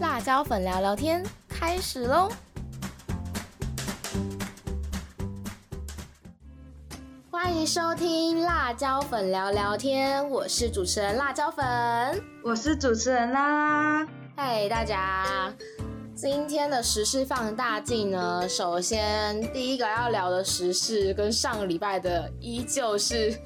辣椒粉聊聊天开始喽！欢迎收听辣椒粉聊聊天，我是主持人辣椒粉，我是主持人啦。嗨，大家！今天的时事放大镜呢，首先第一个要聊的时事跟上个礼拜的依旧是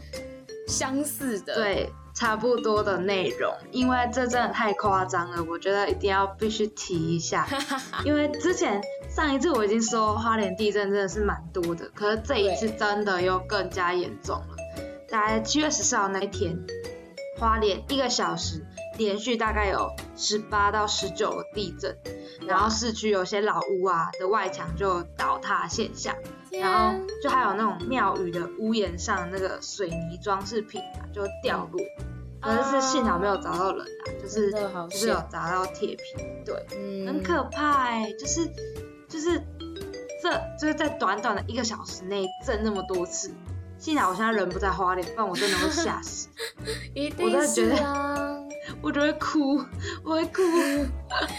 相似的，对。差不多的内容，因为这真的太夸张了，我觉得一定要必须提一下。因为之前上一次我已经说花莲地震真的是蛮多的，可是这一次真的又更加严重了。大概七月十四号那一天，花莲一个小时连续大概有十八到十九个地震，然后市区有些老屋啊的外墙就倒塌现象，然后就还有那种庙宇的屋檐上那个水泥装饰品啊就掉落。可是是幸好没有砸到人啊，就是就是有砸到铁皮，对，很可怕哎，就是就是这就是在短短的一个小时内震那么多次，幸好我现在人不在花莲，不然我真的会吓死，我真的觉得我就会哭，我会哭，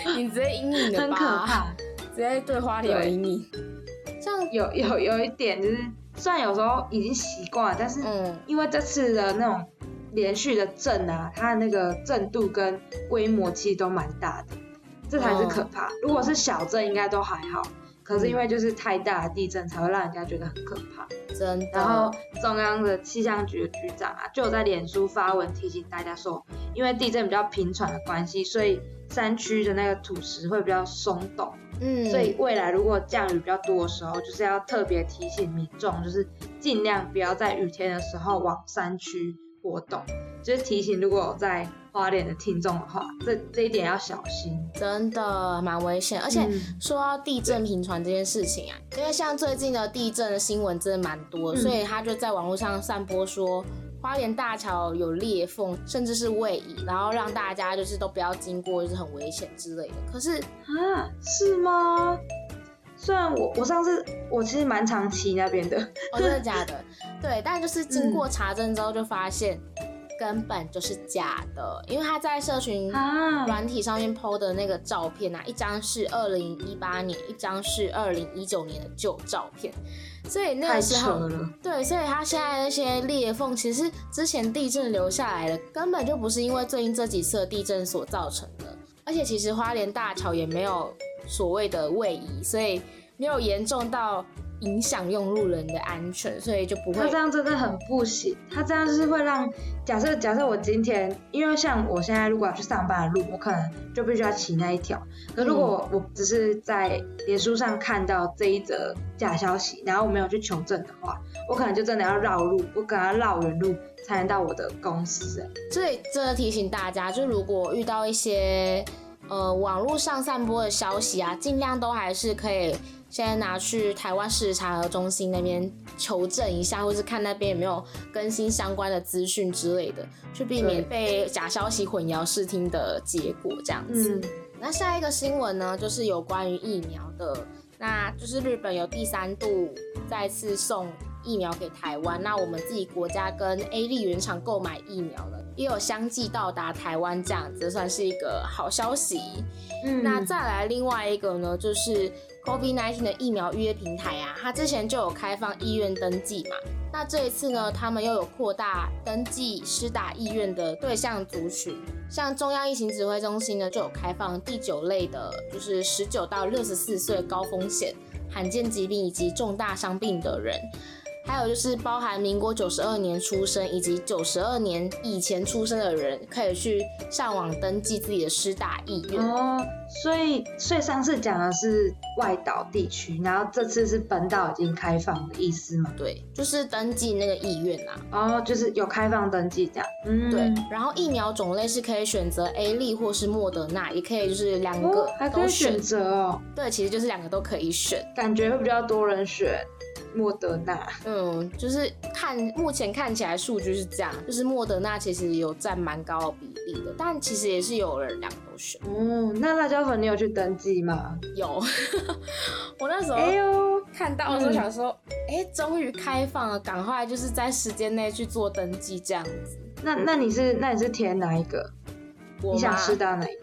你直接阴影很可怕，直接对花莲有阴影，有有有一点就是，虽然有时候已经习惯了，但是因为这次的那种。连续的震啊，它的那个震度跟规模其实都蛮大的，这才是可怕。如果是小震，应该都还好。可是因为就是太大的地震，才会让人家觉得很可怕。真的。然后中央的气象局的局长啊，就有在脸书发文提醒大家说，因为地震比较频传的关系，所以山区的那个土石会比较松动。嗯。所以未来如果降雨比较多的时候，就是要特别提醒民众，就是尽量不要在雨天的时候往山区。活动就是提醒，如果在花莲的听众的话，这这一点要小心，真的蛮危险。而且说到地震频传这件事情啊，因为像最近的地震的新闻真的蛮多，所以他就在网络上散播说花莲大桥有裂缝，甚至是位移，然后让大家就是都不要经过，就是很危险之类的。可是啊，是吗？虽然我我上次我其实蛮常骑那边的，哦，真的假的？对，但就是经过查证之后就发现根本就是假的，因为他在社群软体上面 PO 的那个照片啊，一张是二零一八年，一张是二零一九年的旧照片，所以那个时候对，所以它现在那些裂缝其实之前地震留下来的，根本就不是因为最近这几次地震所造成的，而且其实花莲大桥也没有。所谓的位移，所以没有严重到影响用路人的安全，所以就不会。他这样真的很不行，他这样就是会让假设假设我今天，因为像我现在如果要去上班的路，我可能就必须要骑那一条。可如果我只是在脸书上看到这一则假消息，然后我没有去求证的话，我可能就真的要绕路，我可能要绕远路才能到我的公司。所以真的提醒大家，就如果遇到一些。呃，网络上散播的消息啊，尽量都还是可以先拿去台湾市查核中心那边求证一下，或是看那边有没有更新相关的资讯之类的，去避免被假消息混淆视听的结果。这样子。那下一个新闻呢，就是有关于疫苗的，那就是日本有第三度再次送疫苗给台湾，那我们自己国家跟 A 利原厂购买疫苗了。也有相继到达台湾，这样子算是一个好消息。嗯，那再来另外一个呢，就是 COVID-19 的疫苗预约平台啊，它之前就有开放意愿登记嘛。那这一次呢，他们又有扩大登记施打意愿的对象族群，像中央疫情指挥中心呢，就有开放第九类的，就是十九到六十四岁高风险、罕见疾病以及重大伤病的人。还有就是包含民国九十二年出生以及九十二年以前出生的人，可以去上网登记自己的施打意愿哦。所以，所以上次讲的是外岛地区，然后这次是本岛已经开放的意思吗？对，就是登记那个意愿啦。哦，就是有开放登记这样。嗯，对。然后疫苗种类是可以选择 A 利或是莫德纳，也可以就是两个还可以选择哦。对，其实就是两个都可以选，感觉会比较多人选。莫德纳，嗯，就是看目前看起来数据是这样，就是莫德纳其实有占蛮高的比例的，但其实也是有人两个都选。哦，那辣椒粉你有去登记吗？有，我那时候哎呦看到的时候想说，哎，终于开放了，赶快就是在时间内去做登记这样子。那那你是那你是填哪一个？你想试到哪一个？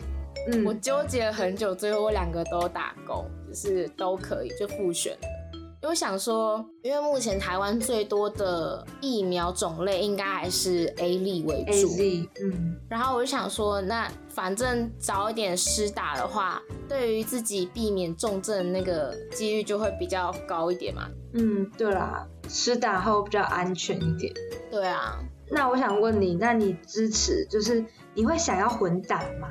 嗯，我纠结了很久，最后我两个都打勾，就是都可以就复选了。因为想说，因为目前台湾最多的疫苗种类应该还是 A 粒为主嗯，然后我就想说，那反正早一点施打的话，对于自己避免重症那个几率就会比较高一点嘛。嗯，对啦，施打后比较安全一点。对啊，那我想问你，那你支持就是你会想要混打吗？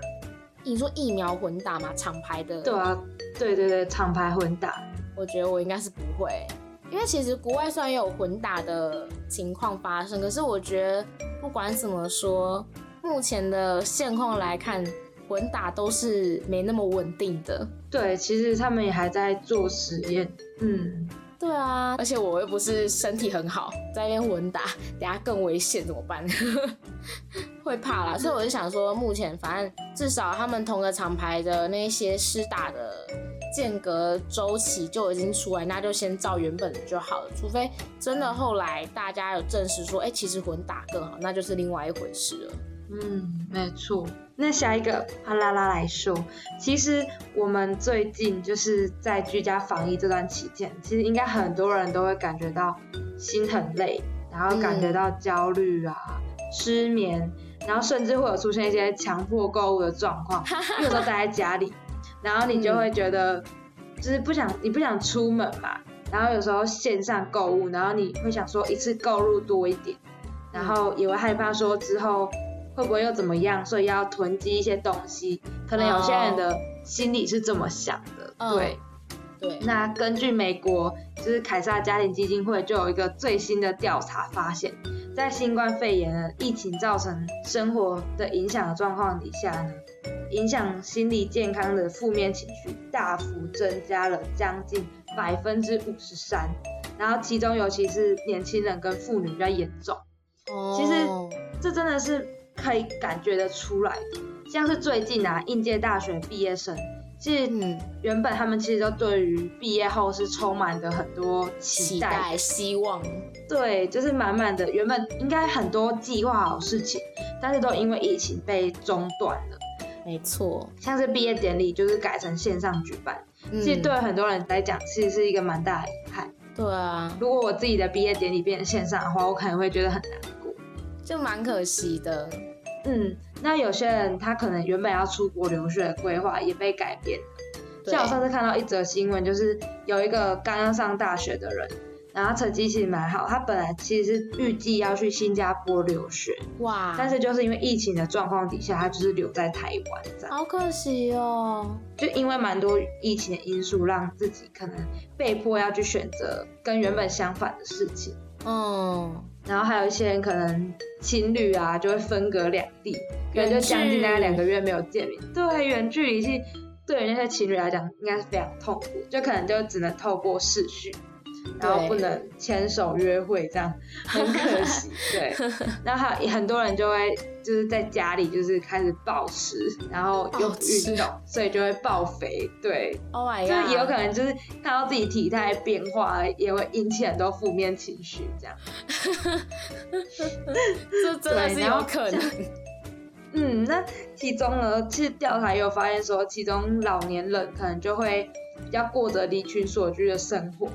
你说疫苗混打嘛，厂牌的？对啊，对对对，厂牌混打。我觉得我应该是不会，因为其实国外虽然也有混打的情况发生，可是我觉得不管怎么说，目前的现况来看，混打都是没那么稳定的。对，其实他们也还在做实验。嗯，对啊，而且我又不是身体很好，在那边混打，等下更危险怎么办？会怕啦，所以我就想说，目前反正至少他们同个厂牌的那些施打的。间隔周期就已经出来，那就先照原本的就好了。除非真的后来大家有证实说，哎，其实混打更好，那就是另外一回事了。嗯，没错。那下一个帕拉拉来说，其实我们最近就是在居家防疫这段期间，其实应该很多人都会感觉到心很累，然后感觉到焦虑啊、失眠，然后甚至会有出现一些强迫购物的状况，有时候待在家里。然后你就会觉得，就是不想你不想出门嘛，然后有时候线上购物，然后你会想说一次购入多一点，然后也会害怕说之后会不会又怎么样，所以要囤积一些东西。可能有些人的心里是这么想的，对对。那根据美国就是凯撒家庭基金会就有一个最新的调查发现，在新冠肺炎疫情造成生活的影响的状况底下呢。影响心理健康的负面情绪大幅增加了将近百分之五十三，然后其中尤其是年轻人跟妇女比较严重。哦，其实这真的是可以感觉得出来的。像是最近啊，应届大学毕业生，其实原本他们其实都对于毕业后是充满着很多期待、希望。对，就是满满的，原本应该很多计划好事情，但是都因为疫情被中断了。没错，像是毕业典礼就是改成线上举办，其实对很多人来讲，其实是一个蛮大的遗憾。对啊，如果我自己的毕业典礼变成线上的话，我可能会觉得很难过，就蛮可惜的。嗯，那有些人他可能原本要出国留学的规划也被改变了。像我上次看到一则新闻，就是有一个刚刚上大学的人。然后成绩其实蛮好，他本来其实是预计要去新加坡留学，哇！但是就是因为疫情的状况底下，他就是留在台湾，这样。好可惜哦。就因为蛮多疫情的因素，让自己可能被迫要去选择跟原本相反的事情。嗯。然后还有一些人可能情侣啊，就会分隔两地，可能就将近大概两个月没有见面。对，远距离是对于那些情侣来讲，应该是非常痛苦，就可能就只能透过视讯。然后不能牵手约会，这样很可惜。对，然后还很多人就会就是在家里就是开始暴食，然后又不运动，所以就会暴肥。对，Oh my god，就是也有可能就是看到自己体态变化，也会引起很多负面情绪。这样，这真的是有可能。嗯，那其中呢，其实调查也有发现说，其中老年人可能就会比较过着离群所居的生活。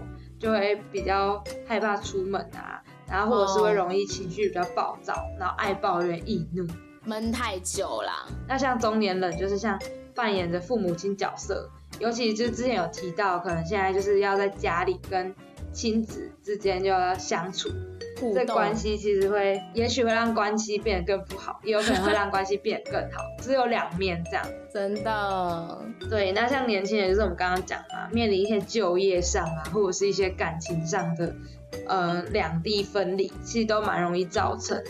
就会比较害怕出门啊，然后或者是会容易情绪比较暴躁，然后爱抱怨易怒，闷太久了。那像中年人，就是像扮演着父母亲角色，尤其就是之前有提到，可能现在就是要在家里跟亲子之间就要相处。这关系其实会，也许会让关系变得更不好，也有可能会让关系变得更好，只有两面这样。真的，对。那像年轻人，就是我们刚刚讲嘛，面临一些就业上啊，或者是一些感情上的，呃，两地分离，其实都蛮容易造成，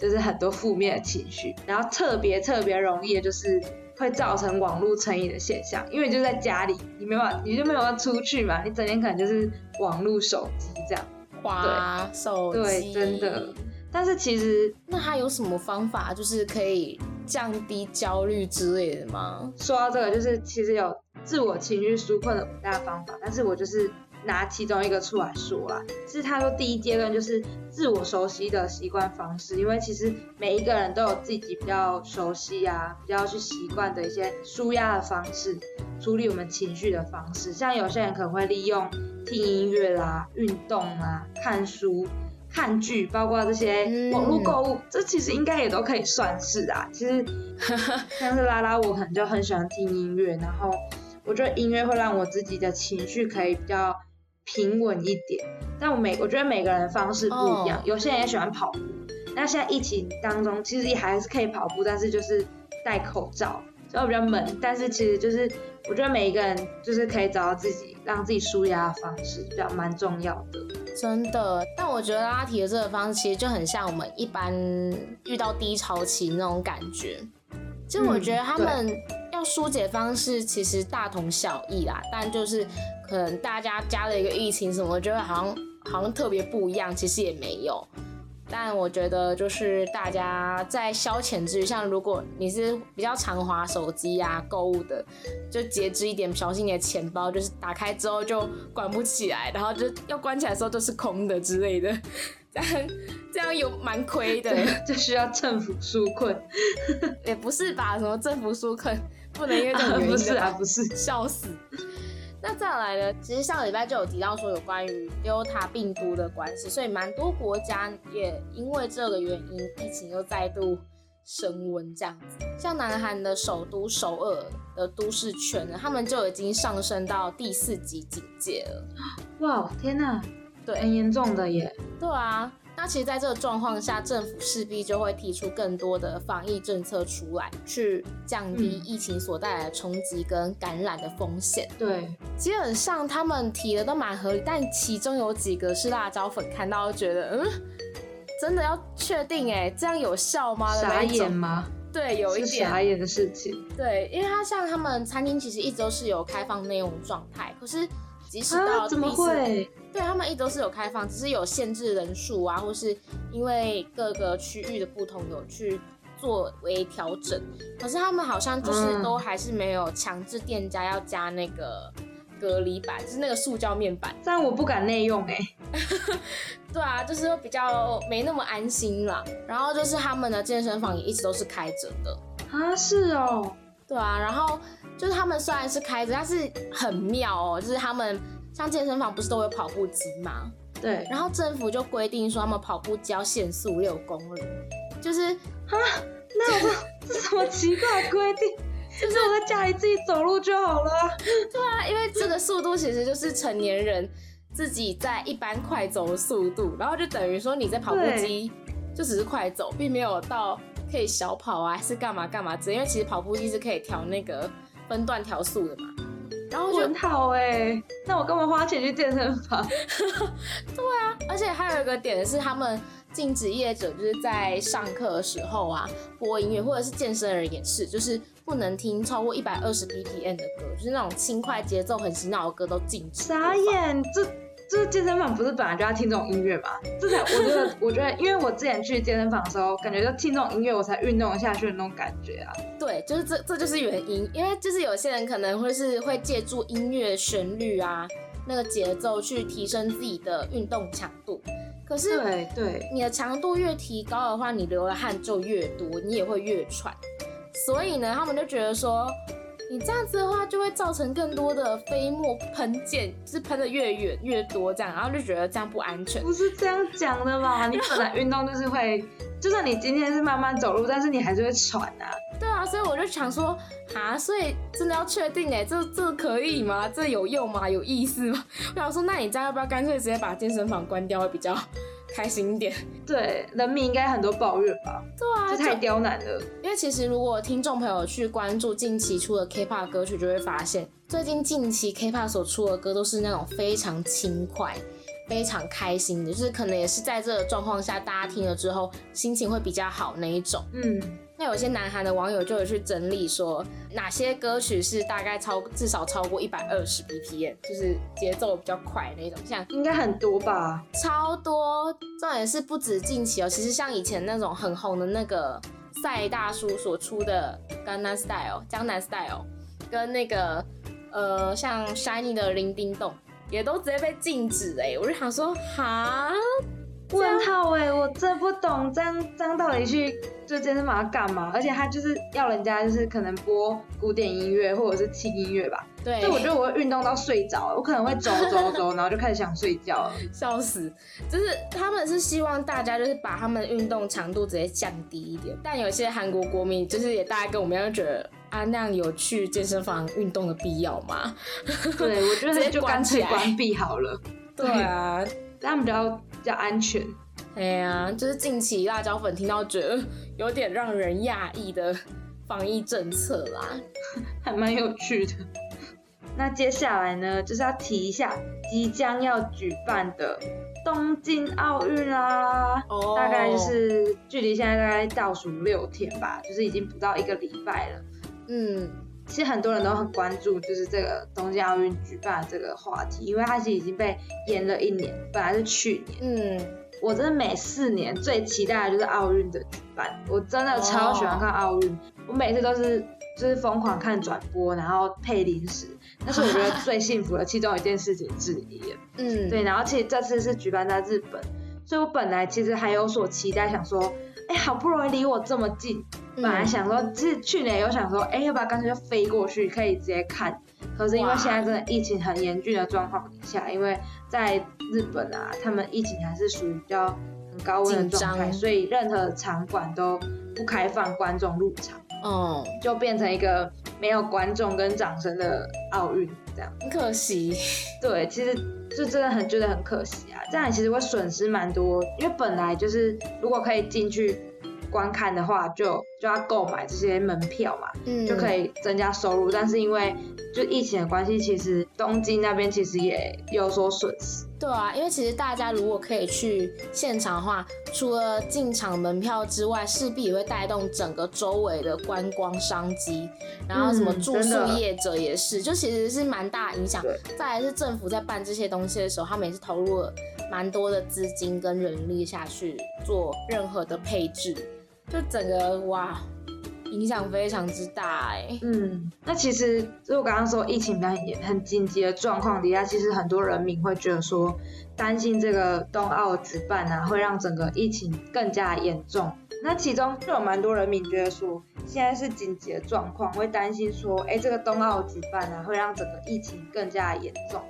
就是很多负面的情绪。然后特别特别容易的就是会造成网络成瘾的现象，因为就在家里，你没办法，你就没有办法出去嘛，你整天可能就是网络手机这样。滑手机，对，真的。但是其实，那他有什么方法，就是可以降低焦虑之类的吗？说到这个，就是其实有自我情绪纾困的五大方法，但是我就是拿其中一个出来说啦。是他说第一阶段就是自我熟悉的习惯方式，因为其实每一个人都有自己比较熟悉啊，比较去习惯的一些舒压的方式，处理我们情绪的方式。像有些人可能会利用听音乐啦、运动啊、看书。看剧，包括这些网络购物，这其实应该也都可以算是啊。其实 像是拉拉，我可能就很喜欢听音乐，然后我觉得音乐会让我自己的情绪可以比较平稳一点。但我每我觉得每个人方式不一样，有些人也喜欢跑步。那现在疫情当中，其实也还是可以跑步，但是就是戴口罩，所以比较闷。但是其实就是我觉得每一个人就是可以找到自己让自己舒压的方式，比较蛮重要的。真的，但我觉得拉提的这个方式其实就很像我们一般遇到低潮期那种感觉。其实我觉得他们要疏解方式其实大同小异啦，但就是可能大家加了一个疫情什么，我觉得好像好像特别不一样，其实也没有。但我觉得就是大家在消遣之余，像如果你是比较常滑手机啊、购物的，就节制一点，小心你的钱包，就是打开之后就关不起来，然后就要关起来的时候都是空的之类的，这样这样有蛮亏的，就需要政府纾困，也不是吧？什么政府纾困，不能因为这种原因不是啊，不是，笑死。那再来呢？其实上个礼拜就有提到说有关于 Delta 病毒的关系，所以蛮多国家也因为这个原因，疫情又再度升温这样子。像南韩的首都首尔的都市圈呢，他们就已经上升到第四级警戒了。哇，天哪，对，很严重的耶。对啊。那其实，在这个状况下，政府势必就会提出更多的防疫政策出来，去降低疫情所带来的冲击跟感染的风险。对，基本上他们提的都蛮合理，但其中有几个是辣椒粉看到觉得，嗯，真的要确定哎，这样有效吗？傻眼吗？对，有一点傻眼的事情。对，因为他像他们餐厅其实一直都是有开放内容状态，可是即使到怎么会？对他们一直都是有开放，只是有限制人数啊，或是因为各个区域的不同有去作为调整。可是他们好像就是都还是没有强制店家要加那个隔离板，就是那个塑胶面板。但我不敢内用哎。对啊，就是比较没那么安心啦。然后就是他们的健身房也一直都是开着的啊，是哦。对啊，然后就是他们虽然是开着，但是很妙哦，就是他们。像健身房不是都有跑步机吗？对，然后政府就规定说他们跑步机要限速六公里，就是啊，那我这什么奇怪规定？就是我在家里自己走路就好了。对啊，因为这个速度其实就是成年人自己在一般快走的速度，然后就等于说你在跑步机就只是快走，并没有到可以小跑啊，还是干嘛干嘛之类。因为其实跑步机是可以调那个分段调速的嘛。然后很好哎，那我干嘛花钱去健身房？对啊，而且还有一个点是，他们禁止业者就是在上课的时候啊播音乐，或者是健身人也是，就是不能听超过一百二十 BPM 的歌，就是那种轻快节奏很洗脑的歌都禁止。傻眼，这。就是健身房不是本来就要听这种音乐吗？这才我觉得，我觉得，因为我之前去健身房的时候，感觉就听这种音乐，我才运动下去的那种感觉啊。对，就是这，这就是原因。因为就是有些人可能会是会借助音乐旋律啊，那个节奏去提升自己的运动强度。可是，对对，你的强度越提高的话，你流的汗就越多，你也会越喘。所以呢，他们就觉得说。你这样子的话，就会造成更多的飞沫喷溅，是喷的越远越多这样，然后就觉得这样不安全。不是这样讲的嘛？你本来运动就是会，就算你今天是慢慢走路，但是你还是会喘啊。对啊，所以我就想说，啊，所以真的要确定哎，这这可以吗？这有用吗？有意思吗？我想说，那你这样要不要干脆直接把健身房关掉会比较？开心一点，对，人民应该很多抱怨吧？对啊，这太刁难了。因为其实如果听众朋友去关注近期出的 K-pop 歌曲，就会发现最近近期 K-pop 所出的歌都是那种非常轻快、非常开心的，就是可能也是在这个状况下，大家听了之后心情会比较好那一种。嗯。那有些南韩的网友就有去整理说，哪些歌曲是大概超至少超过一百二十 BPM，就是节奏比较快那种，像应该很多吧？超多，重点是不止近期哦，其实像以前那种很红的那个赛大叔所出的《江南 Style》江南 Style，跟那个呃像 Shiny 的《铃叮咚》，也都直接被禁止哎，我就想说哈。问号哎，我真不懂这样这样到底去做健身房干嘛？而且他就是要人家就是可能播古典音乐或者是轻音乐吧。对。所以我觉得我会运动到睡着，我可能会走走走，然后就开始想睡觉了。笑死！就是他们是希望大家就是把他们的运动强度直接降低一点，但有些韩国国民就是也大概跟我们一样觉得啊那样有去健身房运动的必要吗？对，我觉得就干脆关闭好了。对啊。他们比较比较安全。哎呀，就是近期辣椒粉听到觉得有点让人讶异的防疫政策啦，还蛮有趣的。那接下来呢，就是要提一下即将要举办的东京奥运啦。哦。大概就是距离现在大概倒数六天吧，就是已经不到一个礼拜了。嗯。其实很多人都很关注，就是这个东京奥运举办这个话题，因为它其实已经被延了一年，本来是去年。嗯，我真的每四年最期待的就是奥运的举办，我真的超喜欢看奥运，我每次都是就是疯狂看转播，然后配零食，那是我觉得最幸福的其中一件事情之一。嗯，对，然后其实这次是举办在日本，所以我本来其实还有所期待，想说，哎，好不容易离我这么近。本来想说，其实去年有想说，哎，要不要干脆就飞过去，可以直接看。可是因为现在真的疫情很严峻的状况底下，因为在日本啊，他们疫情还是属于比较很高温的状态，所以任何场馆都不开放观众入场。嗯，就变成一个没有观众跟掌声的奥运这样。很可惜。对，其实就真的很觉得很可惜啊，这样其实会损失蛮多，因为本来就是如果可以进去。观看的话，就就要购买这些门票嘛，就可以增加收入。但是因为就疫情的关系，其实东京那边其实也有所损失。对啊，因为其实大家如果可以去现场的话，除了进场门票之外，势必也会带动整个周围的观光商机。然后什么住宿业者也是，就其实是蛮大影响。再来是政府在办这些东西的时候，他们也是投入了蛮多的资金跟人力下去做任何的配置。就整个哇，影响非常之大哎。嗯，那其实就我刚刚说疫情很很紧急的状况底下，其实很多人民会觉得说，担心这个冬奥举办啊，会让整个疫情更加严重。那其中就有蛮多人民觉得说，现在是紧急的状况，会担心说，哎，这个冬奥举办啊，会让整个疫情更加严重。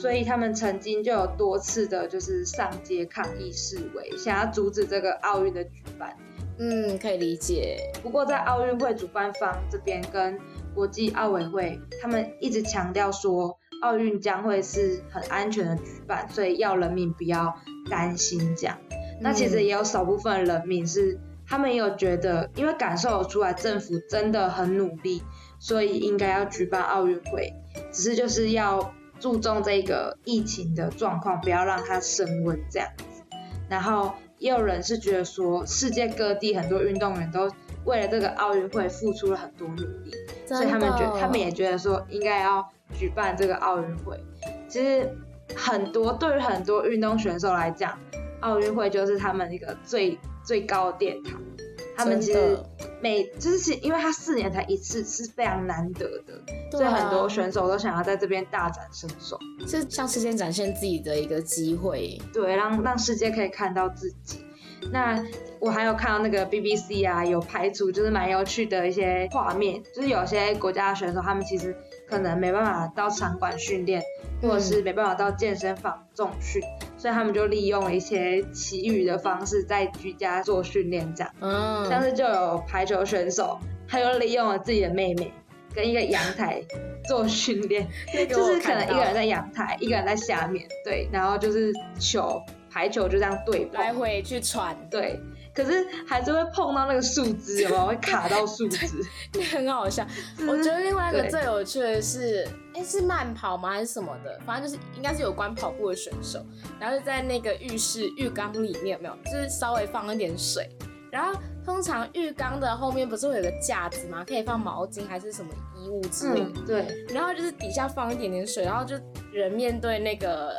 所以他们曾经就有多次的，就是上街抗议示威，想要阻止这个奥运的举办。嗯，可以理解。不过在奥运会主办方这边跟国际奥委会，他们一直强调说，奥运将会是很安全的举办，所以要人民不要担心这样。那其实也有少部分人民是，他们也有觉得，因为感受出来政府真的很努力，所以应该要举办奥运会，只是就是要。注重这个疫情的状况，不要让它升温这样子。然后也有人是觉得说，世界各地很多运动员都为了这个奥运会付出了很多努力，所以他们觉，他们也觉得说应该要举办这个奥运会。其实很多对于很多运动选手来讲，奥运会就是他们一个最最高的殿堂。他们其实每就是因为他四年才一次是非常难得的，所以很多选手都想要在这边大展身手，是向世界展现自己的一个机会。对，让让世界可以看到自己。那我还有看到那个 BBC 啊，有拍出就是蛮有趣的一些画面，就是有些国家的选手他们其实可能没办法到场馆训练，或者是没办法到健身房重训。所以他们就利用一些其余的方式在居家做训练，这样。嗯。像是就有排球选手，他就利用了自己的妹妹跟一个阳台做训练，就是可能一个人在阳台，一个人在下面，对，然后就是球排球就这样对来回去传，对。可是还是会碰到那个树枝，有没有？会卡到树枝，那 很好笑。我觉得另外一个最有趣的是，哎，是慢跑吗？还是什么的？反正就是应该是有关跑步的选手，然后就在那个浴室浴缸里面，有没有？就是稍微放一点水，然后通常浴缸的后面不是会有个架子吗？可以放毛巾还是什么衣物之类的。对。然后就是底下放一点点水，然后就人面对那个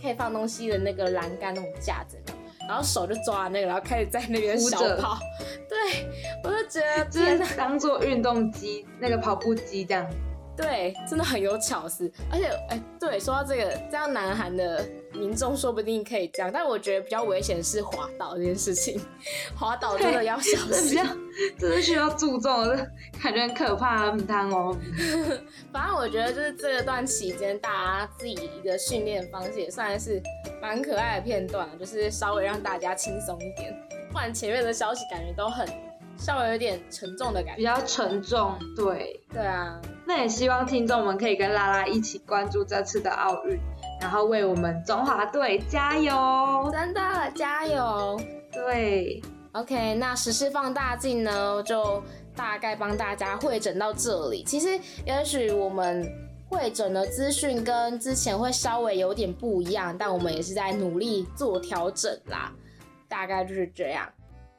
可以放东西的那个栏杆那种架子。然后手就抓那个，然后开始在那边小跑。对，我就觉得就是当做运动机，那个跑步机这样。对，真的很有巧思。而且，哎，对，说到这个，这样南韩的民众说不定可以这样，但我觉得比较危险是滑倒这件事情，滑倒真的要小心，这是需要注重的，感觉很可怕很贪哦。反正我觉得就是这段期间，大家自己一个训练方式也算是蛮可爱的片段，就是稍微让大家轻松一点，不然前面的消息感觉都很。稍微有点沉重的感觉，比较沉重，对，对啊。那也希望听众们可以跟拉拉一起关注这次的奥运，然后为我们中华队加油，真的加油。对，OK，那时事放大镜呢，就大概帮大家会诊到这里。其实也许我们会诊的资讯跟之前会稍微有点不一样，但我们也是在努力做调整啦。大概就是这样。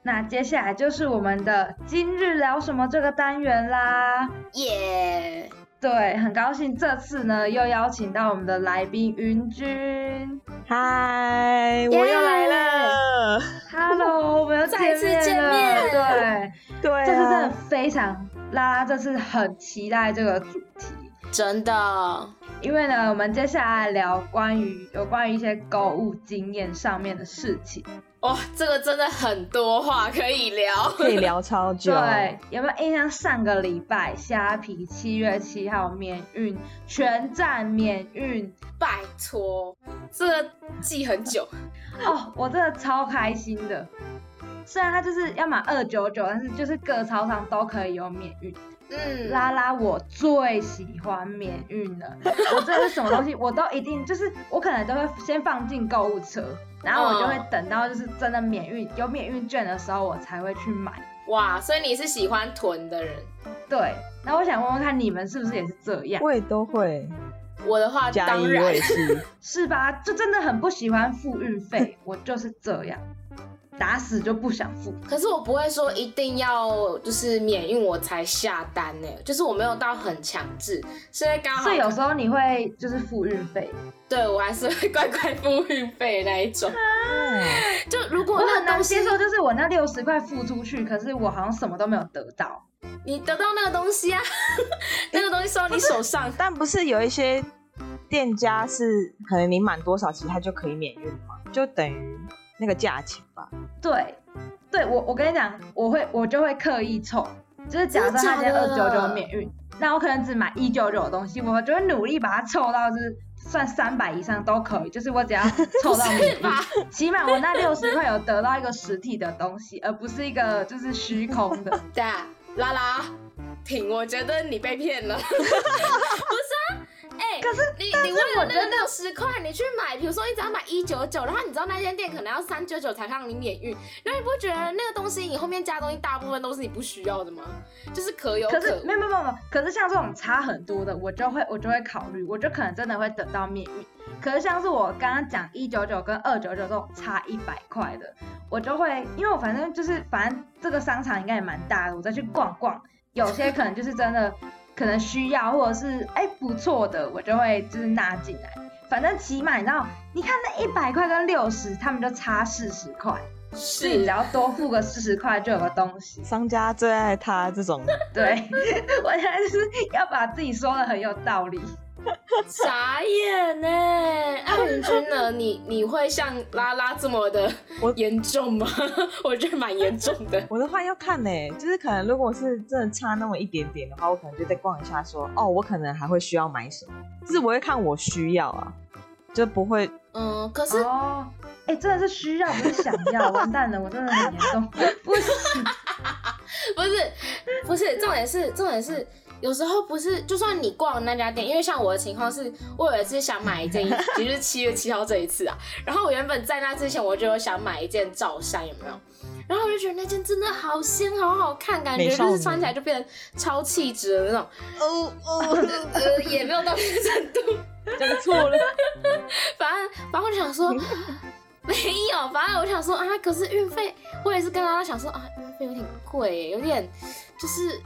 那接下来就是我们的今日聊什么这个单元啦，耶！对，很高兴这次呢又邀请到我们的来宾云君，嗨，我又来了，Hello，我们又再次见面，对。对，这次真的非常拉拉，这次很期待这个主题，真的，因为呢，我们接下来聊关于有关于一些购物经验上面的事情。哇，这个真的很多话可以聊，可以聊超久。对，有没有印象？上个礼拜虾皮七月七号免运，全站免运，拜托，这个记很久哦，我真的超开心的。虽然它就是要买二九九，但是就是各超商都可以有免运。嗯，拉拉，我最喜欢免运了。我这是什么东西，我都一定就是我可能都会先放进购物车。然后我就会等到就是真的免运有免运券的时候，我才会去买。哇，所以你是喜欢囤的人？对。那我想问问看，你们是不是也是这样？我也都会。我的话当然是。是吧？就真的很不喜欢付运费，我就是这样。打死就不想付，可是我不会说一定要就是免运我才下单呢，就是我没有到很强制，所以刚好。所以有时候你会就是付运费，对我还是会乖乖付运费那一种。就如果我很难接受，就是我那六十块付出去，可是我好像什么都没有得到。你得到那个东西啊，那个东西收到你手上，但不是有一些店家是可能你满多少其实他就可以免运吗？就等于。那个价钱吧，对，对我我跟你讲，我会我就会刻意凑，就是假设他今天二九九免运，那我可能只买一九九的东西，我就会努力把它凑到就是算三百以上都可以，就是我只要 凑到免运，起码我那六十块有得到一个实体的东西，而不是一个就是虚空的。对啊，拉拉，停，我觉得你被骗了，不是啊。哎，可是你你为了那六十块，你去买，比如说你只要买一九九，然后你知道那间店可能要三九九才让你免运，然后你不会觉得那个东西你后面加东西大部分都是你不需要的吗？就是可有可是没有没有没有，可是像这种差很多的，我就会我就会考虑，我就可能真的会等到免运。可是像是我刚刚讲一九九跟二九九这种差一百块的，我就会因为我反正就是反正这个商场应该也蛮大的，我再去逛逛，有些可能就是真的。可能需要，或者是哎不错的，我就会就是纳进来。反正起码你知道，你看那一百块跟六十，他们就差四十块，是你只要多付个四十块就有个东西。商家最爱他这种，对 我现在就是要把自己说的很有道理。傻眼呢！艾云君呢？你你会像拉拉这么的严重吗？我觉得蛮严重的。我的话要看呢，就是可能如果是真的差那么一点点的话，我可能就再逛一下，说哦，我可能还会需要买什么。就是我会看我需要啊，就不会嗯。可是哦，哎，真的是需要不是想要，完蛋了，我真的很严重。不是，不是，不是，重点是重点是。有时候不是，就算你逛那家店，因为像我的情况是，我有一次想买一件衣服，也就是七月七号这一次啊。然后我原本在那之前，我就想买一件罩衫，有没有？然后我就觉得那件真的好仙，好好看，感觉就是穿起来就变成超气质的那种。哦哦，也没有到那个程度，真的错了。反正反正我就想说，没有，反正我想说啊，可是运费，我也是跟他想说啊，运费有点贵，有点就是。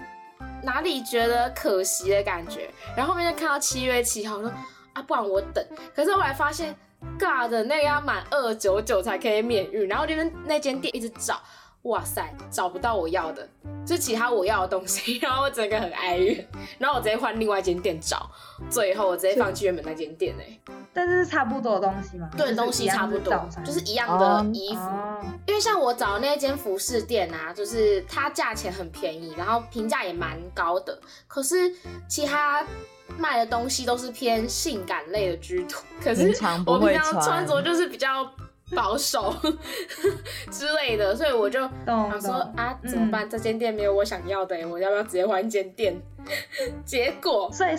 哪里觉得可惜的感觉，然后后面就看到七月七号，我说啊，不然我等。可是后来发现尬的那个要满二九九才可以免运，然后这边那间店一直找，哇塞，找不到我要的，就其他我要的东西，然后我整个很哀怨，然后我直接换另外一间店找，最后我直接放弃原本那间店哎、但是是差不多的东西吗？对，就是东西差不多就是一样的哦衣服。哦，因为像我找的那间服饰店啊，就是它价钱很便宜，然后评价也蛮高的，可是其他卖的东西都是偏性感类的居多，可是我平会常穿着就是比较保守 之类的，所以我就懂想说啊，嗯怎么办？这间店没有我想要的，我要不要直接换一间店？结果所以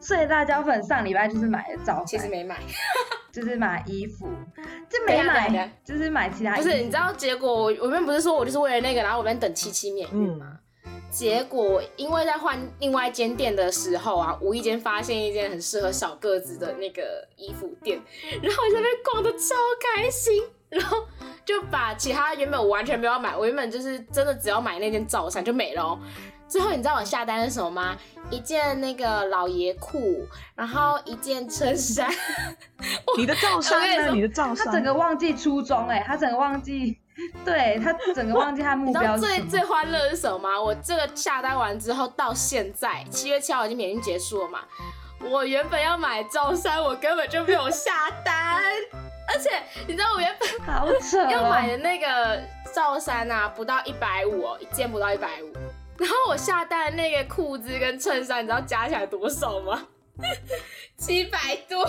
所以辣椒粉上礼拜就是买了早餐，其实没买，就是买衣服，就没买，就是买其他衣服。不是，你知道结果我我们不是说我就是为了那个，然后我们等七七免运吗？结果因为在换另外一间店的时候啊，无意间发现一间很适合小个子的那个衣服店，然后我在那边逛的超开心，然后就把其他原本我完全没有要买，我原本就是真的只要买那件罩衫就没了哦。最后你知道我下单是什么吗？一件那个老爷裤，然后一件衬衫，你的罩衫呢？你的罩衫他整衫，个忘记初衷，哎，他整个忘记，对他整个忘记他目你知道最标是什么。最欢乐是什么吗？我这个下单完之后到现在七月七号已经免运结束了嘛。我原本要买罩衫，我根本就没有下单，而且你知道我原本好扯哦，要买的那个罩衫啊，不到一百五哦，一件不到一百五。然后我下单的那个裤子跟衬衫，你知道加起来多少吗？七百多。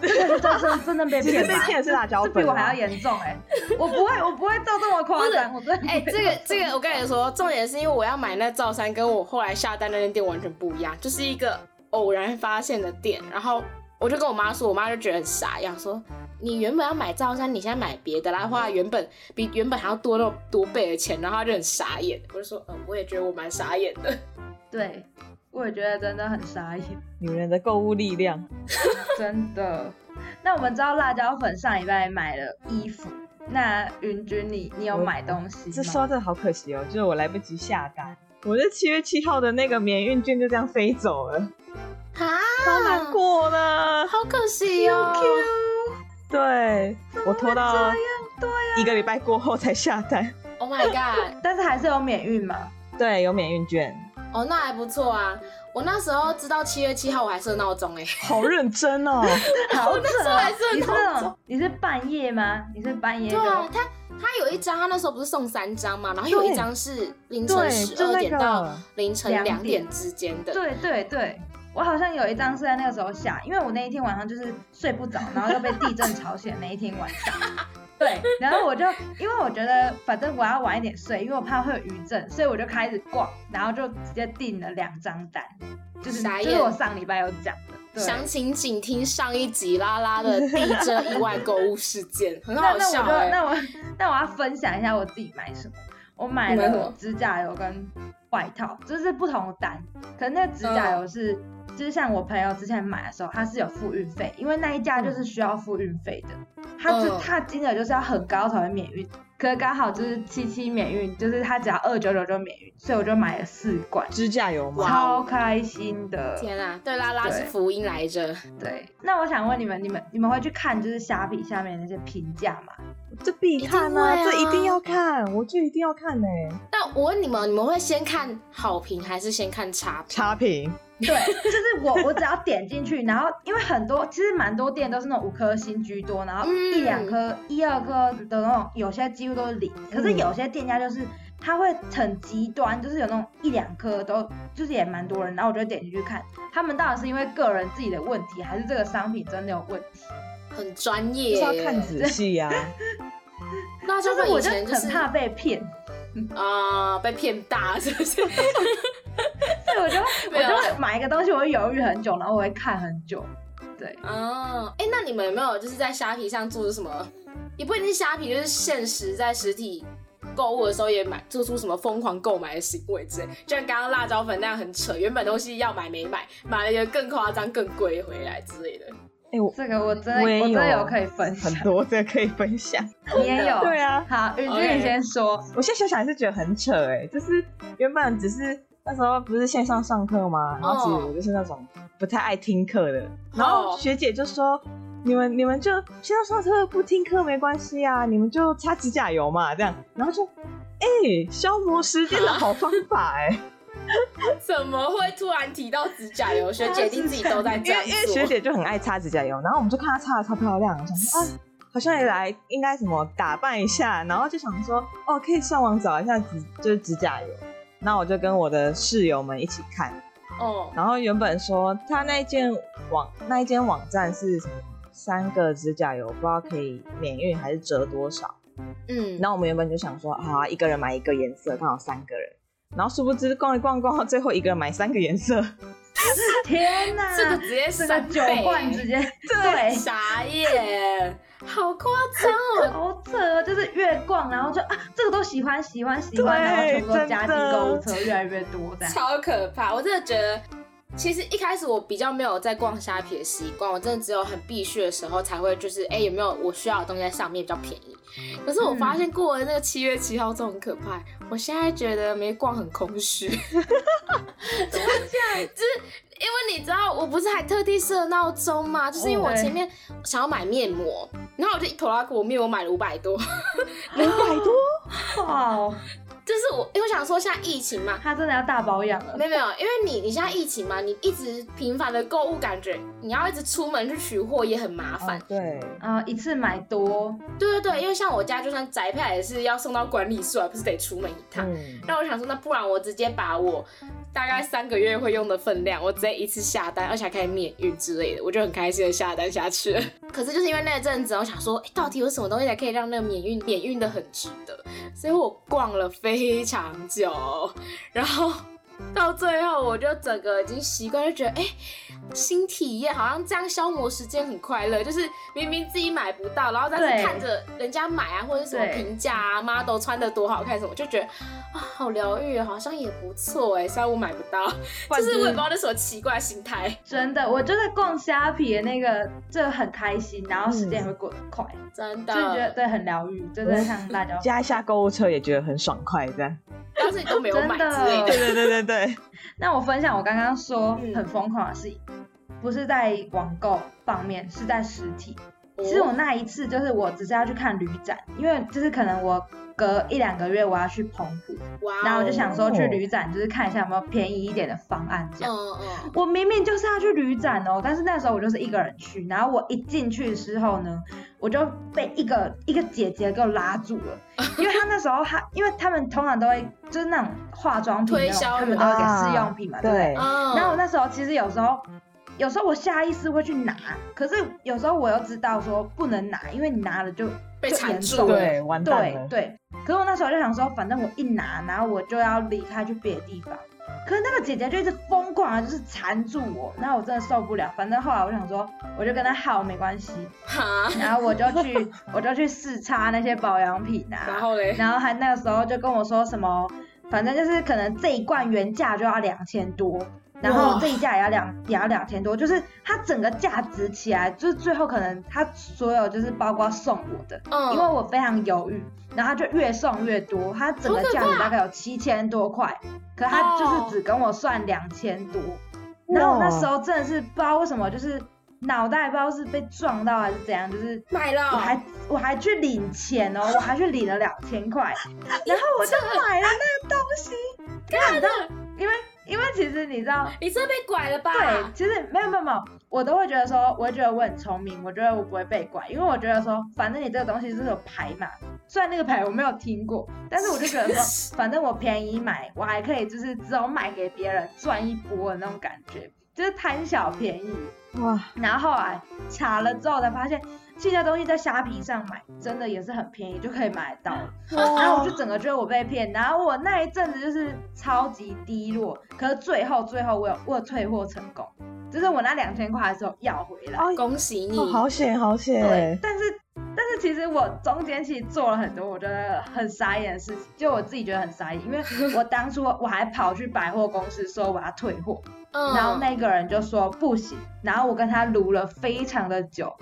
这个真真真的被？被骗的是辣椒粉比我还要严重哎！我不会，我不会做这么夸张，我真的哎、这个这个，我跟你说，重点是因为我要买那罩衫，跟我后来下单那间店完全不一样，就是一个偶然发现的店。然后我就跟我妈说，我妈就觉得很傻样，说你原本要买罩衫，你现在买别的啦，花原本比原本还要多那么多倍的钱，然后她就很傻眼。我就说，嗯，我也觉得我蛮傻眼的。对，我也觉得真的很傻眼，女人的购物力量。真的。那我们知道辣椒粉上礼拜买了衣服，那云君你你有我买东西吗？这说到这好可惜哦，就是我来不及下单，我这七月七号的那个免运券就这样飞走了，啊，好难过呢。好可惜哦。对我拖到一个礼拜过后才下单。Oh my god！但是还是有免运嘛？对，有免运券，哦，那还不错啊。我那时候知道七月七号，我还设闹钟哎。好认真哦。好扯那时候还是哦！你是那种你是半夜吗？你是半夜？对啊，他他有一张，他那时候不是送三张嘛，然后有一张是凌晨十二点到凌晨两点之间的。对对对，我好像有一张是在那个时候下，因为我那一天晚上就是睡不着，然后又被地震吵醒那一天晚上。对，然后我就因为我觉得反正我要晚一点睡，因为我怕会有余震，所以我就开始逛，然后就直接订了两张单，就是傻眼就是我上礼拜有讲的。对，详情请听上一集拉拉的地震意外购物事件，很那好那我就笑哎、那我那我要分享一下我自己买什么。我买了指甲油跟外套，就是不同的单。可是那个指甲油是，就是像我朋友之前买的时候，他是有付运费，因为那一架就是需要付运费的，他就嗯他金额就是要很高才会免运。可是刚好就是七七免运，就是他只要二九九就免运，所以我就买了四罐，指甲油吗？超开心的。天啊，对拉拉是福音来着。对，那我想问你们，你们你们会去看就是虾皮下面那些评价吗？这必看啊这一定要看，我就一定要看呢、那我问你们，你们会先看好评还是先看差评？差评，对，就是我我只要点进去，然后因为很多其实蛮多店都是那种五颗星居多，然后一两颗、一二颗的那种，有些几乎都是零。可是有些店家就是他会很极端，就是有那种一两颗都就是也蛮多人，然后我就点进去看，他们到底是因为个人自己的问题，还是这个商品真的有问题？很专业就，是要看仔细呀、那就是我就前很怕被骗，啊、被骗大是不是？所以我就 我就会买一个东西，我会犹豫很久，然后我会看很久。对，哦，哎、那你们有没有就是在虾皮上做出什么？也不一定是虾皮，就是现实在实体购物的时候也买做出什么疯狂购买的行为之类，就像刚刚辣椒粉那样很扯，原本东西要买没买，买了一个更夸张、更贵回来之类的。哎、我这个我真的我也真的有有可以分享很，多这个可以分享。你也有。对啊，好，云君你先说。我现在想想还是觉得很扯哎、就是原本只是那时候不是线上上课吗？然后其实我就是那种不太爱听课的，然后学姐就说。你们你们就现在上课不听课没关系啊，你们就擦指甲油嘛，这样，然后就哎、消磨时间的好方法哎、怎么会突然提到指甲油？学姐一定 自己都在这样因为因为学。姐就很爱擦指甲油，然后我们就看她擦的超漂亮，我想说 啊，好像也来应该什么打扮一下，然后就想说哦，可以上网找一下指就是指甲油，那我就跟我的室友们一起看，哦，然后原本说他那一间网那一间网站是什么三个指甲油，不知道可以免运还是折多少，嗯，然后我们原本就想说好啊，一个人买一个颜色，刚好三个人。然后殊不知逛一逛逛到最后一个人买三个颜色，天哪，这个直接是个九三倍换直接 对，傻眼，好夸张哦！好扯哦，就是越逛，然后就啊，这个都喜欢喜欢喜欢，然后全部都加进购物车，越来越多这样。超可怕！我真的觉得，其实一开始我比较没有在逛虾皮的习惯，我真的只有很必须的时候才会，就是哎、有没有我需要的东西在上面比较便宜。可是我发现过了那个七月七号之后很可怕，我现在觉得没逛很空虚。就是因为你知道，我不是还特地设闹钟吗？就是因为我前面想要买面膜，然后我就一头拉苦，我面膜买了五百多。五百多，哇哦，就是我，因为我想说现在疫情嘛，他真的要大保养了。没有没有，因为你你现在疫情嘛，你一直频繁的购物，感觉你要一直出门去取货也很麻烦。哦对，啊、一次买多，对对对，因为像我家就算宅配也是要送到管理处，还不是得出门一趟。嗯，那我想说，那不然我直接把我大概三个月会用的分量，我直接一次下单，而且还可以免运之类的，我就很开心的下单下去了。可是就是因为那阵子，我想说，哎、到底有什么东西才可以让那个免运免运的很值得？所以我逛了非非常久，然后到最后我就整个已经习惯，就觉得哎。新体验好像这样消磨时间很快乐，就是明明自己买不到，然后但是看着人家买啊，或者是什么评价啊，model 穿的多好看什么，就觉得啊好疗愈，好像也不错哎。虽然我买不到，就是我也不知道那什么奇怪心态，真的，我就在逛虾皮的那个，这很开心，然后时间也会过得快，真的就觉得。对很疗愈，真的像大家。加一下购物车也觉得很爽快，这样。但是你都没有买之类真的 的，对对对对对，那我分享我刚刚说嗯很疯狂的事情，不是在网购方面，是在实体。哦其实我那一次就是我只是要去看旅展，因为就是可能我隔一两个月我要去澎湖，哇哦，然后我就想说去旅展就是看一下有没有便宜一点的方案这样。嗯嗯，我明明就是要去旅展哦，但是那时候我就是一个人去，然后我一进去之后呢，我就被一个一个姐姐给我拉住了，因为她那时候她，因为他们通常都会就是那种化妆品那种，推销他们都会给试用品嘛，对然后我那时候其实有时候，有时候我下意识会去拿，可是有时候我又知道说不能拿，因为你拿了就被就缠住了对，完蛋了。对对。可是我那时候就想说，反正我一拿，然后我就要离开去别的地方。可是那个姐姐就一直疯狂的，就是缠住我，然后我真的受不了。反正后来我想说，我就跟她耗没关系，哈，然后我就去，我就去试擦那些保养品啊，然后嘞，然后还那个时候就跟我说什么，反正就是可能这一罐原价就要两千多，然后哇这一架也要两也要两千多，就是它整个价值起来，就是最后可能它所有就是包括送我的，嗯，因为我非常犹豫，然后他就越送越多，它整个价值大概有七千多块，可他就是只跟我算两千多，然后我那时候真的是不知道为什么，就是脑袋不知道是被撞到还是怎样，就是买了，我还我还去领钱哦，我还去领了两千块，然后我就买了那个东西。看你知道，因为因为其实你知道，你是被拐了吧？对，其实没有没有没有，我都会觉得说，我会觉得我很聪明，我觉得我不会被拐，因为我觉得说，反正你这个东西是有牌嘛，虽然那个牌我没有听过，但是我就觉得说，反正我便宜买，我还可以就是之后卖给别人赚一波的那种感觉，就是贪小便宜。哇，然后后来查了之后才发现，这些东西在虾皮上买真的也是很便宜，就可以买得到。然后我就整个觉得我被骗，然后我那一阵子就是超级低落，可是最后最后我有我有退货成功，就是我那两千块的时候要回来。恭喜你，哦，好险好险对，，但是但是其实我中间其实做了很多我觉得很傻眼的事情，就我自己觉得很傻眼，因为我当初我还跑去百货公司说我要退货，嗯，然后那个人就说不行，然后我跟他撸了非常的久，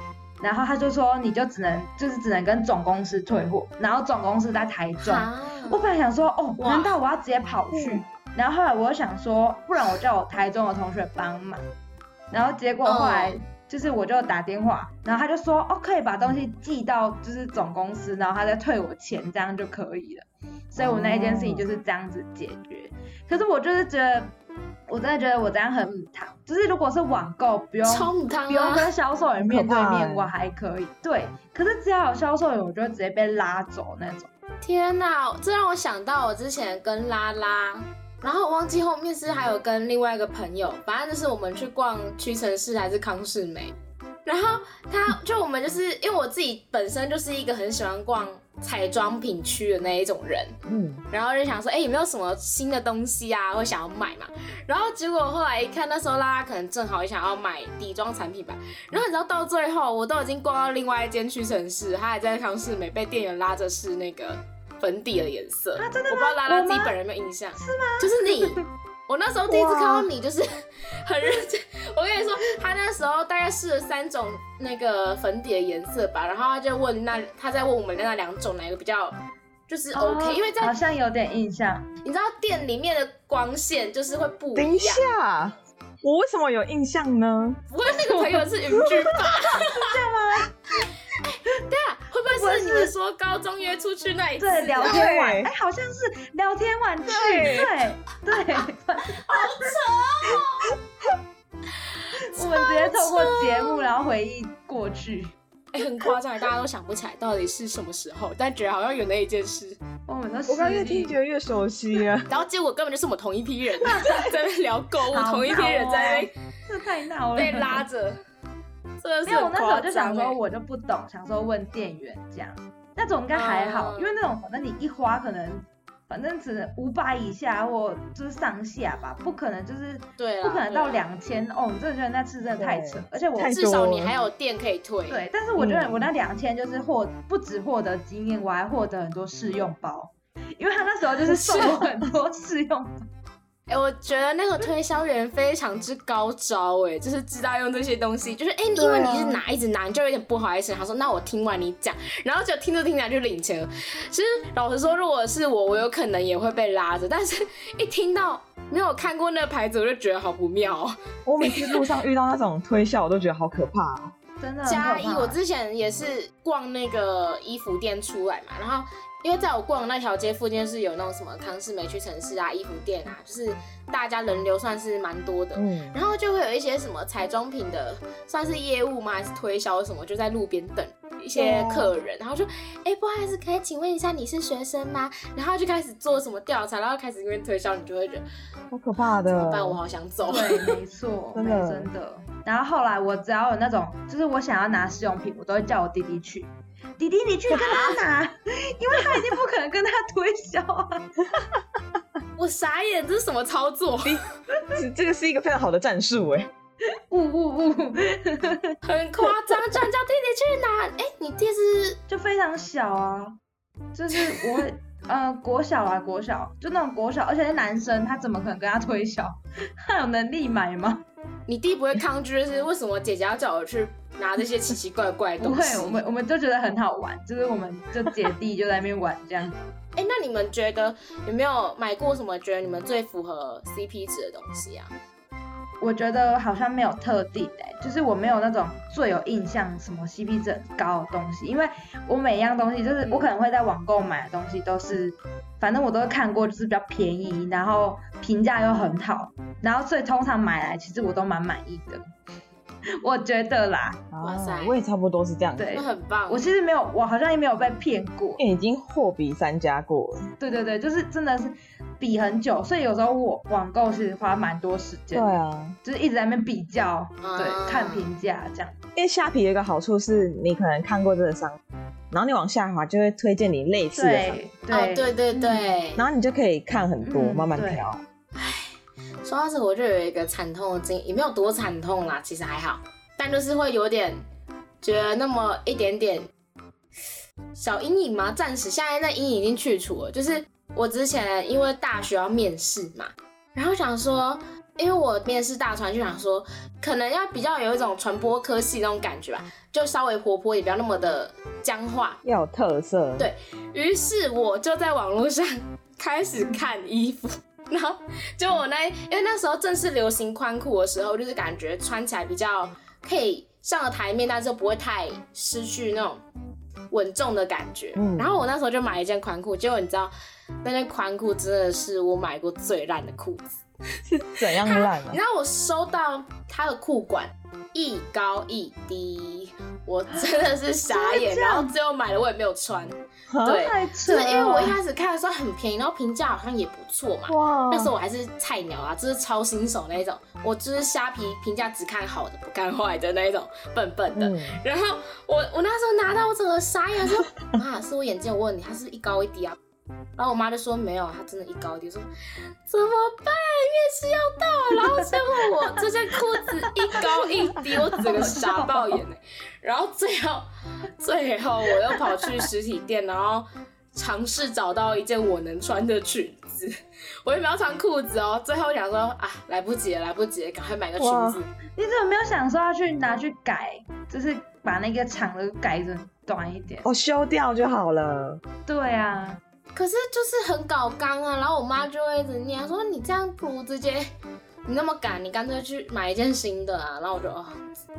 然后他就说你就只能就是只能跟总公司退货，然后总公司在台中。我本来想说哦，难道我要直接跑去？然后后来我又想说，不然我叫我台中的同学帮忙。然后结果后来、嗯就是我就打电话，然后他就说哦可以把东西寄到就是总公司，然后他再退我钱，这样就可以了。所以我那一件事情就是这样子解决。可是我就是觉得，我真的觉得我这样很母汤。就是如果是网购，不用超母汤不用啊！跟销售员面对面，我还可以。对，可是只要有销售员，我就会直接被拉走那种。天哪，这让我想到我之前跟拉拉，然后我忘记后面是还有跟另外一个朋友，反正就是我们去逛屈臣氏还是康士美，然后他就我们就是因为我自己本身就是一个很喜欢逛彩妆品区的那一种人，嗯，然后就想说，哎、有没有什么新的东西啊，会想要买嘛？然后结果后来一看，那时候拉拉可能正好也想要买底妆产品吧。然后你知道到最后，我都已经逛到另外一间屈臣氏，他还在康士美被店员拉着试那个粉底的颜色。啊真的吗我不知道拉拉自己本人有没有印象？是吗？就是你。我那时候第一次看到你，就是 很认真。我跟你说，他那时候大概试了三种那个粉底的颜色吧，然后他就问那他在问我们那两种哪个比较就是 OK，、哦因为在好像有点印象。你知道店里面的光线就是会不等一一样。下，我为什么有印象呢？不过那个朋友是云居吧？是这样吗？对啊，会不会是你们说高中约出去那一次？对，聊天晚，对哎、好像是聊天晚去，对对对，我们直接透过节目，然后回忆过去。哎、很夸张，大家都想不起来到底是什么时候，但觉得好像有那一件事。我们都我刚越听觉得越熟悉啊。然后结果根本就是我们同一批人，在那聊购物，同一批人在那边这太闹了，被拉着，真的是没有，我那时候就想说，哎。我就不懂，想说问店员这样，那种应该还好，嗯因为那种反正你一花可能，反正只能五百以下或就是上下吧，不可能就是对不可能到两千哦，你真的觉得那次真的太扯，而且我太至少你还有店可以退。对，但是我觉得嗯我那两千就是获不止获得经验，我还获得很多试用包，因为他那时候就是送我很多试用包。哎、我觉得那个推销员非常之高招，哎，就是知道用这些东西，就是哎、因为你是拿一直拿，你就有点不好意思。他说，那我听完你讲，然后就听着听着就领钱了。其实老实说，如果是我，我有可能也会被拉着，但是一听到没有看过那个牌子，我就觉得好不妙哦。我每次路上遇到那种推销，我都觉得好可怕哦。真的很加一，我之前也是逛那个衣服店出来嘛，然后因为在我逛的那条街附近是有那种什么康氏美屈城市啊、衣服店啊，就是大家人流算是蛮多的。嗯，然后就会有一些什么彩妆品的，算是业务吗？还是推销什么？就在路边等一些客人，然后就，哎、不好意思，可以请问一下你是学生吗？然后就开始做什么调查，然后开始因为推销，你就会觉得好可怕的。怎么办？我好想走。对，没错，真的真的。然后后来我只要有那种，就是我想要拿试用品，我都会叫我弟弟去。弟弟，你去跟他拿，因为他已经不可能跟他推销啊。我傻眼，这是什么操作？这这个是一个非常好的战术哎。呜呜呜，很夸张，居然叫弟弟去拿。哎、你弟是就非常小啊，就是我呃国小啊国小，就那种国小，而且是男生，他怎么可能跟他推销？他有能力买吗？你弟不会抗拒，就是为什么姐姐要叫我去拿这些奇奇怪怪的不会东西？，我们我们就觉得很好玩，就是我们就姐弟就在那边玩这样。哎、那你们觉得有没有买过什么觉得你们最符合 CP 值的东西啊？我觉得好像没有特定的、就是我没有那种最有印象什么 CP 值很高的东西，因为我每一样东西就是我可能会在网购买的东西都是，反正我都会看过，就是比较便宜，然后评价又很好，然后所以通常买来其实我都蛮满意的，我觉得啦，哇塞啊我也差不多是这样子。对那很棒。我其实没有，我好像也没有被骗过，因为已经货比三家过了。对对对，就是真的是比很久，所以有时候我网购其实花蛮多时间，对啊，就是一直在那边比较，对，啊看评价这样。因为虾皮有一个好处是，你可能看过这个商，然后你往下滑就会推荐你类似的商，对哦，对对对。然后你就可以看很多，嗯慢慢对挑。说到这个，我就有一个惨痛的经历，也没有多惨痛啦，其实还好，但就是会有点觉得那么一点点小阴影嘛，暂时现在那阴影已经去除了。就是我之前因为大学要面试嘛，然后想说，因为我面试大传，就想说可能要比较有一种传播科系那种感觉吧，就稍微活泼，也不要那么的僵化。要有特色。对于是我就在网络上 开始看衣服，然后就我那因为那时候正是流行宽裤的时候，就是感觉穿起来比较可以上了台面，但是又不会太失去那种稳重的感觉。嗯然后我那时候就买了一件宽裤，结果你知道那件宽裤真的是我买过最烂的裤子。是 怎样烂啊你知？道我收到他的裤管一高一低，我真的是傻眼。然后最后买了我也没有穿，啊对，就是因为我一了开始看的时候很便宜，然后评价好像也不错嘛。哇，那时候我还是菜鸟啊，就是超新手那一种，我就是虾皮评价只看好的不看坏的那一种，笨笨的。嗯，然后我我那时候拿到我整个傻眼，说 啊是我眼睛有问题，它是是一高一低啊？然后我妈就说没有，她真的一高一低。我说怎么办？面试要到了，然后结果我这件裤子一高一低，我整个傻爆眼哎。然后最后最后我又跑去实体店，然后尝试找到一件我能穿的裙子。我也没有穿裤子哦，最后想说啊来不及了，来不及了，赶快买个裙子。你怎么没有想说要去拿去改，就是把那个长的改成短一点？我哦修掉就好了。对啊，可是就是很搞刚啊，然后我妈就会一直念说你这样不如直接你那么赶，你干脆去买一件新的啊。然后我就哦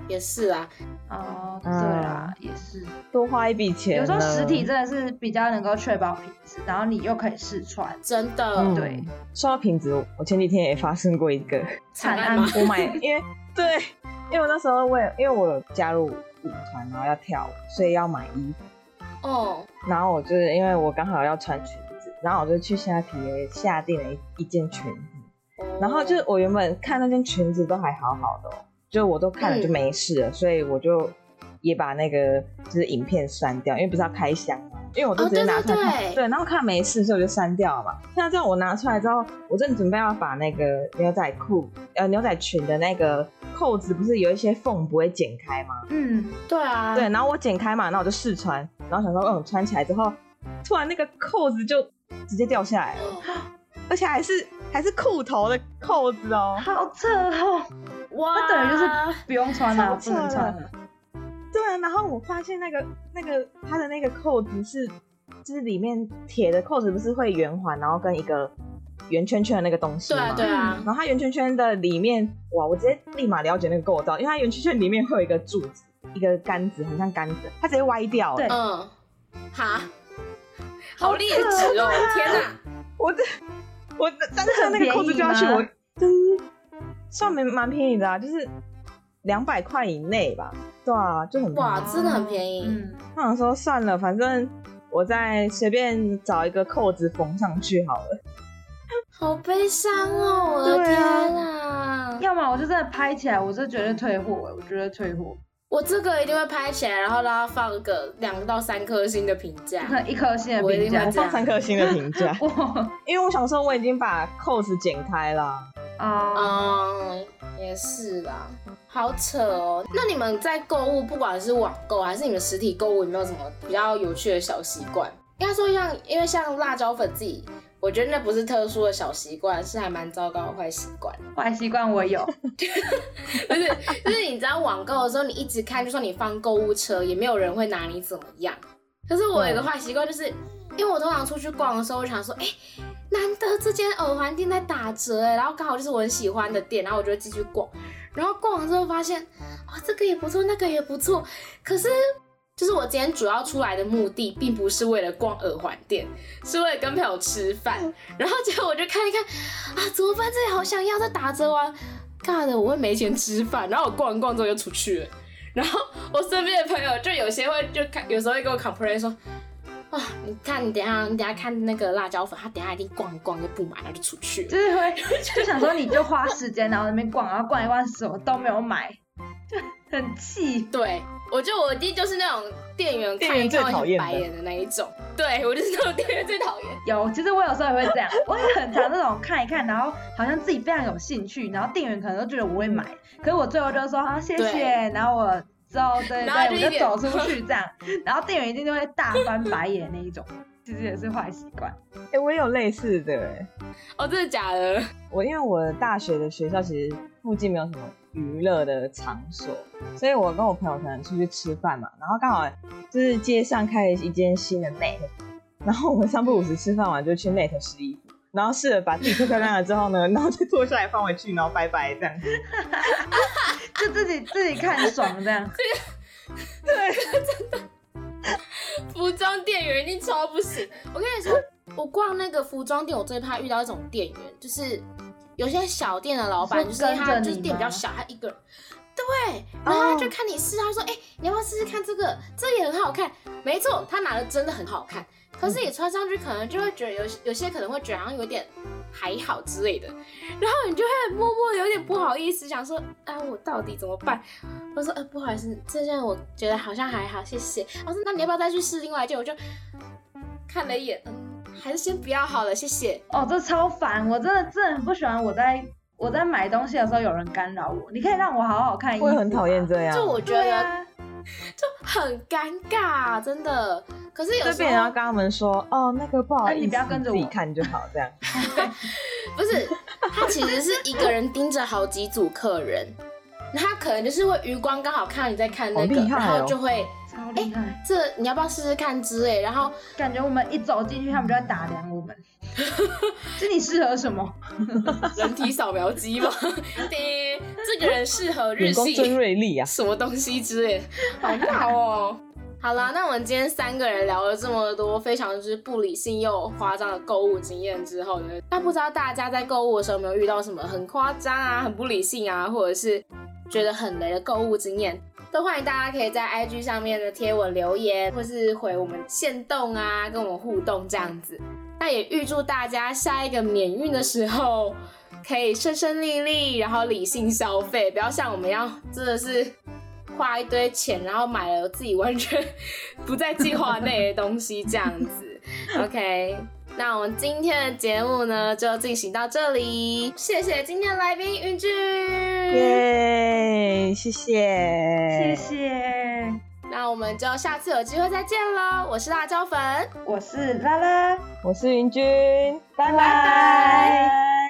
也是啊，哦，对嗯啦，也是。多花一笔钱。有时候实体真的是比较能够确保品质，然后你又可以试穿。真的、嗯对，说到品质，我前几天也发生过一个，惨案？我买，因为对，因为我那时候我也因为我有加入舞团，然后要跳舞，所以要买衣服，哦，然后我就是因为我刚好要穿裙子，然后我就去虾皮下订了一一件裙子，然后就是我原本看那件裙子都还好好的、哦，就我都看了就没事了，所以我就也把那个就是影片删掉，因为不是要开箱嘛，因为我都直接拿出来看，哦对。对对然后看没事，所以我就删掉了嘛。那这样我拿出来之后，我正准备要把那个牛仔裤呃牛仔裙的那个扣子不是有一些缝不会剪开吗？嗯，对啊，对，然后我剪开嘛，然后我就试穿，然后想说嗯穿起来之后，突然那个扣子就直接掉下来了，哦而且还是还是裤头的扣子哦。好扯哦，哇，那等于就是不用穿了，不能穿了。对啊，然后我发现那个那个它的那个扣子是，就是里面铁的扣子不是会圆环，然后跟一个圆圈圈的那个东西吗？对啊对啊，然后它圆圈圈的里面，哇，我直接立马了解那个构造，因为它圆圈圈里面会有一个柱子，一个杆子，很像杆子，它直接歪掉了。对嗯，哈，好劣质哦，天哪！我这我当时那个扣子掉下去，我真算蛮蛮便宜的啊，就是两百块以内吧。对啊，就很便宜哇，真的很便宜。嗯，我想说算了，反正我再随便找一个扣子缝上去好了。好悲伤哦，我的天啊！要么我就真的拍起来，我是绝对退货，我觉得退货，我这个一定会拍起来，然后让它放个两到三颗星的评价 一颗星的我一定评价会。我放三颗星的评价，哇因为我想说我已经把扣子剪开了。啊，嗯，也是啦，好扯哦。那你们在购物，不管是网购还是你们实体购物，有没有什么比较有趣的小习惯？应该说像，因为像辣椒粉自己，我觉得那不是特殊的小习惯，是还蛮糟糕的坏习惯。坏习惯我有，不是，就是你知道网购的时候，你一直看，就算你放购物车，也没有人会拿你怎么样。可是我有一个坏习惯，就是因为我通常出去逛的时候，我就想说，哎、难得这间耳环店在打折，哎，然后刚好就是我很喜欢的店，然后我就会继续逛。然后逛完之后发现，哦，这个也不错，那个也不错。可是，就是我今天主要出来的目的，并不是为了逛耳环店，是为了跟朋友吃饭。然后结果我就看一看，啊，怎么办？这里好想要，这打折完，尬的我会没钱吃饭。然后我逛完逛之后就出去了。然后我身边的朋友就有些会就看，有时候会跟我 complain 说，啊，你看你等下你等下看那个辣椒粉，他等下一定逛一逛就不买，然后就出去了。就是会 就想说你就花时间，然后在那边逛，然后逛一逛什么都没有买，就很气。对，我觉得我弟就是那种店员店员看一看会最讨厌白眼的那一种。对我就是那种店员最讨厌。有，其实我有时候也会这样，我也很常这种看一看，然后好像自己非常有兴趣，然后店员可能都觉得我会买，可是我最后就说啊谢谢，然后我之后对对，我就走出去这样，然后店员一定就会大翻白眼那一种，其实也是坏习惯。哎、我也有类似的哎、哦，真的假的？我因为我大学的学校其实附近没有什么娱乐的场所，所以我跟我朋友可能出去吃饭嘛，然后刚好就是街上开了一间新的 Net，然后我们三不五时吃饭完就去 Net 试衣服，然后试了把自己漂漂亮亮了之后呢，然后就坐下来放回去，然后拜拜这样子。就自己自己看爽这样。服装店员一定超不行。我跟你说，我逛那个服装店，我最怕遇到一种店员，就是有些小店的老板，就是他就是店比较小，他一个人。对，然后他就看你试，他说：“哎、你要不要试试看这个？这也很好看。”没错，他拿的真的很好看，可是你穿上去可能就会觉得有有些可能会觉得好像有点还好之类的，然后你就会默默有点不好意思，想说：“啊，我到底怎么办？”我说：“呃，不好意思，这件我觉得好像还好，谢谢。”我说：“那你要不要再去试另外一件？”我就看了一眼，嗯，还是先不要好了，谢谢。哦，这超烦，我真的真的很不喜欢我在我在买东西的时候有人干扰我。你可以让我好好看衣服吗，会很讨厌这样，就我觉得就很尴尬，真的。可是有就时候变成要跟他们说，哦，那个不好意思，哎你不要跟着我自己看就好，这样。不是，他其实是一个人盯着好几组客人，那他可能就是会余光刚好看到你在看那个，然后就会超厉害。这你要不要试试看之类，然后感觉我们一走进去，他们就在打量我们，这你适合什么？人体扫描机嘛，叮，这个人适合日眼光真系锐利啊！什么东西之类的，好闹哦。好啦，那我们今天三个人聊了这么多非常之不理性又夸张的购物经验之后呢，那不知道大家在购物的时候有没有遇到什么很夸张啊、很不理性啊，或者是觉得很雷的购物经验？都欢迎大家可以在 IG 上面的贴文留言，或是回我们线动啊，跟我们互动这样子。那也预祝大家下一个免运的时候可以顺顺利利，然后理性消费，不要像我们一样真的是花一堆钱，然后买了自己完全 不在计划内的东西这样子。OK，那我们今天的节目呢就进行到这里，谢谢今天的来宾云君。耶，谢谢，谢谢，那我们就下次有机会再见喽！我是辣椒粉，我是拉拉，我是云君，拜。拜拜。